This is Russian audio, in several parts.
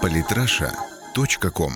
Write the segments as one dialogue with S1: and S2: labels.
S1: Политраша.ком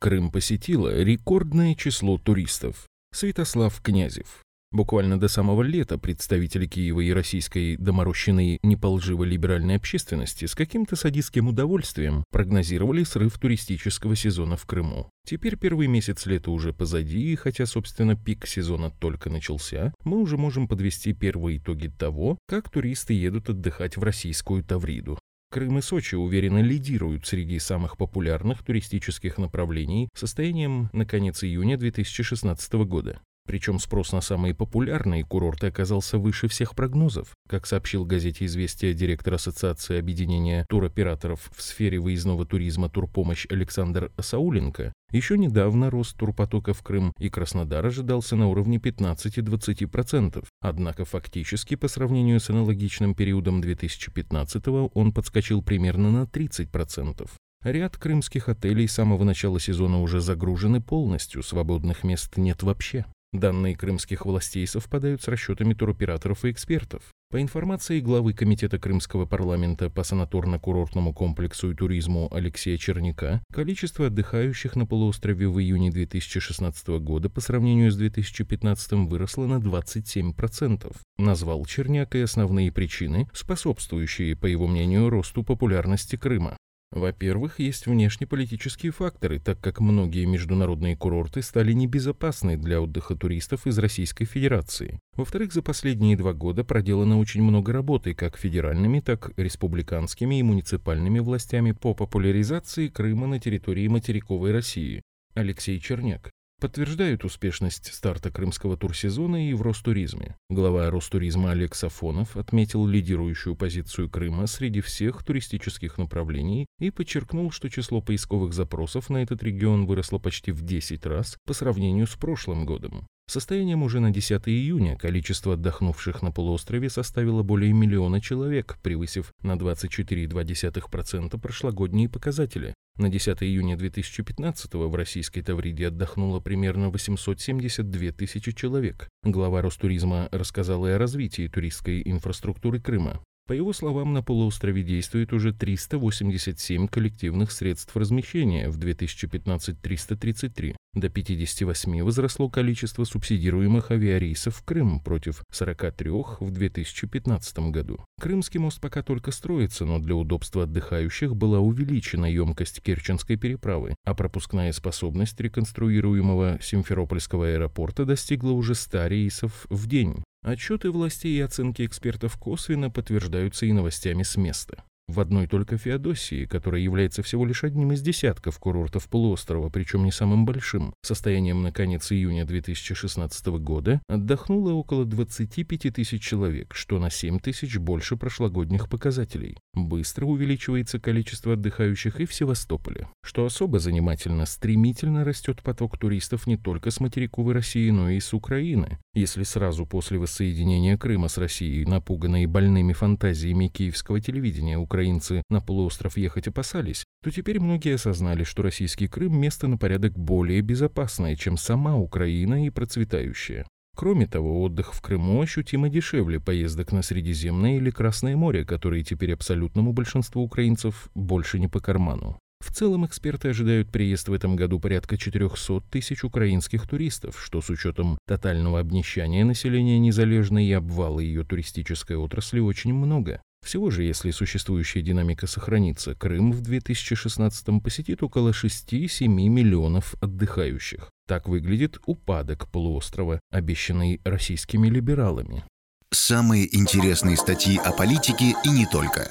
S2: Крым посетило рекордное число туристов. Святослав Князев. Буквально до самого лета представители Киева и российской доморощенной неполживо-либеральной общественности с каким-то садистским удовольствием прогнозировали срыв туристического сезона в Крыму. Теперь первый месяц лета уже позади, и хотя, собственно, пик сезона только начался, мы уже можем подвести первые итоги того, как туристы едут отдыхать в российскую Тавриду. Крым и Сочи уверенно лидируют среди самых популярных туристических направлений состоянием на конец июня 2016 года. Причем спрос на самые популярные курорты оказался выше всех прогнозов. Как сообщил газете «Известия» директор Ассоциации объединения туроператоров в сфере выездного туризма «Турпомощь» Александр Сауленко, еще недавно рост турпотока в Крым и Краснодар ожидался на уровне 15-20%, однако фактически по сравнению с аналогичным периодом 2015 он подскочил примерно на 30%. Ряд крымских отелей с самого начала сезона уже загружены полностью, свободных мест нет вообще. Данные крымских властей совпадают с расчетами туроператоров и экспертов. По информации главы Комитета Крымского парламента по санаторно-курортному комплексу и туризму Алексея Черняка, количество отдыхающих на полуострове в июне 2016 года по сравнению с 2015 выросло на 27%. Назвал Черняк и основные причины, способствующие, по его мнению, росту популярности Крыма. Во-первых, есть внешнеполитические факторы, так как многие международные курорты стали небезопасны для отдыха туристов из Российской Федерации. Во-вторых, за последние два года проделано очень много работы как федеральными, так и республиканскими и муниципальными властями по популяризации Крыма на территории материковой России. Алексей Черняк подтверждают успешность старта крымского турсезона и в Ростуризме. Глава Ростуризма Олег Сафонов отметил лидирующую позицию Крыма среди всех туристических направлений и подчеркнул, что число поисковых запросов на этот регион выросло почти в 10 раз по сравнению с прошлым годом. Состоянием уже на 10 июня количество отдохнувших на полуострове составило более миллиона человек, превысив на 24,2% прошлогодние показатели. На 10 июня 2015 в российской Тавриде отдохнуло примерно 872 тысячи человек. Глава Ростуризма рассказал и о развитии туристской инфраструктуры Крыма. По его словам, на полуострове действует уже 387 коллективных средств размещения, в 2015 333. До 58 возросло количество субсидируемых авиарейсов в Крым против 43 в 2015 году. Крымский мост пока только строится, но для удобства отдыхающих была увеличена емкость Керченской переправы, а пропускная способность реконструируемого Симферопольского аэропорта достигла уже 100 рейсов в день. Отчеты властей и оценки экспертов косвенно подтверждаются и новостями с места. В одной только Феодосии, которая является всего лишь одним из десятков курортов полуострова, причем не самым большим, состоянием на конец июня 2016 года отдохнуло около 25 тысяч человек, что на 7 тысяч больше прошлогодних показателей. Быстро увеличивается количество отдыхающих и в Севастополе. Что особо занимательно, стремительно растет поток туристов не только с материковой России, но и с Украины. Если сразу после воссоединения Крыма с Россией, напуганные больными фантазиями киевского телевидения, украинцы на полуостров ехать опасались, то теперь многие осознали, что российский Крым – место на порядок более безопасное, чем сама Украина и процветающая. Кроме того, отдых в Крыму ощутимо дешевле поездок на Средиземное или Красное море, которые теперь абсолютному большинству украинцев больше не по карману. В целом эксперты ожидают приезд в этом году порядка 400 тысяч украинских туристов, что с учетом тотального обнищания населения Незалежной и обвала ее туристической отрасли очень много. Всего же, если существующая динамика сохранится, Крым в 2016 посетит около 6-7 миллионов отдыхающих. Так выглядит упадок полуострова, обещанный российскими либералами.
S1: Самые интересные статьи о политике и не только.